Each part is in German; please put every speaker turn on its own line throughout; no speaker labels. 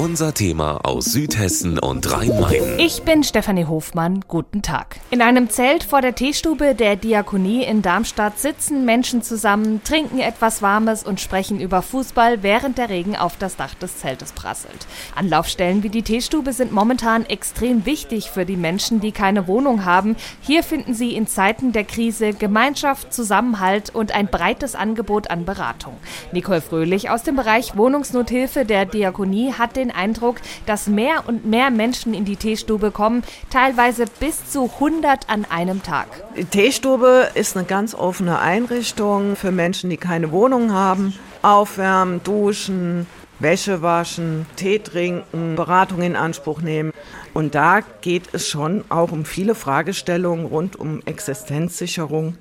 Unser Thema aus Südhessen und Rhein-Main.
Ich bin Stefanie Hofmann. Guten Tag. In einem Zelt vor der Teestube der Diakonie in Darmstadt sitzen Menschen zusammen, trinken etwas Warmes und sprechen über Fußball, während der Regen auf das Dach des Zeltes prasselt. Anlaufstellen wie die Teestube sind momentan extrem wichtig für die Menschen, die keine Wohnung haben. Hier finden sie in Zeiten der Krise Gemeinschaft, Zusammenhalt und ein breites Angebot an Beratung. Nicole Fröhlich aus dem Bereich Wohnungsnothilfe der Diakonie hat den den Eindruck, dass mehr und mehr Menschen in die Teestube kommen, teilweise bis zu 100 an einem Tag.
Die Teestube ist eine ganz offene Einrichtung für Menschen, die keine Wohnung haben. Aufwärmen, duschen, Wäsche waschen, Tee trinken, Beratung in Anspruch nehmen. Und da geht es schon auch um viele Fragestellungen rund um Existenzsicherung.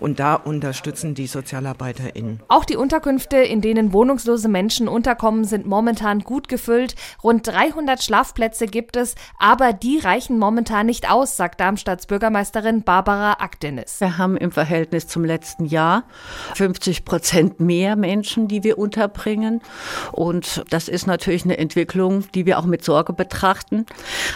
Und da unterstützen die SozialarbeiterInnen.
Auch die Unterkünfte, in denen wohnungslose Menschen unterkommen, sind momentan gut gefüllt. Rund 300 Schlafplätze gibt es, aber die reichen momentan nicht aus, sagt Darmstadts Bürgermeisterin Barbara Akdenis.
Wir haben im Verhältnis zum letzten Jahr 50 Prozent mehr Menschen, die wir unterbringen. Und das ist natürlich eine Entwicklung, die wir auch mit Sorge betrachten.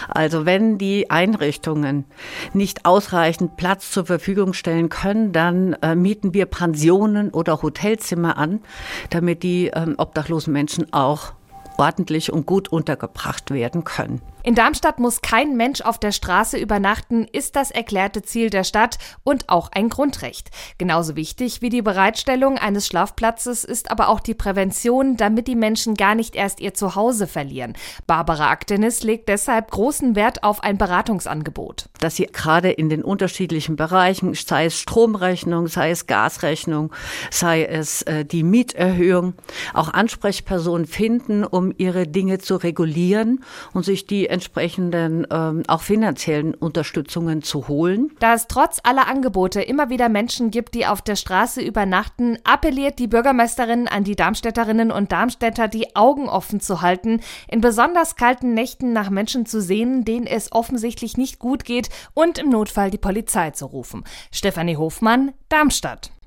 Also wenn die Einrichtungen nicht ausreichend Platz zur Verfügung stellen können, dann dann äh, mieten wir Pensionen oder Hotelzimmer an, damit die ähm, obdachlosen Menschen auch ordentlich und gut untergebracht werden können.
In Darmstadt muss kein Mensch auf der Straße übernachten, ist das erklärte Ziel der Stadt und auch ein Grundrecht. Genauso wichtig wie die Bereitstellung eines Schlafplatzes ist aber auch die Prävention, damit die Menschen gar nicht erst ihr Zuhause verlieren. Barbara Aktenis legt deshalb großen Wert auf ein Beratungsangebot.
Dass sie gerade in den unterschiedlichen Bereichen, sei es Stromrechnung, sei es Gasrechnung, sei es äh, die Mieterhöhung, auch Ansprechpersonen finden, um ihre Dinge zu regulieren und sich die entsprechenden ähm, auch finanziellen Unterstützungen zu holen.
Da es trotz aller Angebote immer wieder Menschen gibt, die auf der Straße übernachten, appelliert die Bürgermeisterin an die Darmstädterinnen und Darmstädter, die Augen offen zu halten, in besonders kalten Nächten nach Menschen zu sehen, denen es offensichtlich nicht gut geht und im Notfall die Polizei zu rufen. Stefanie Hofmann, Darmstadt.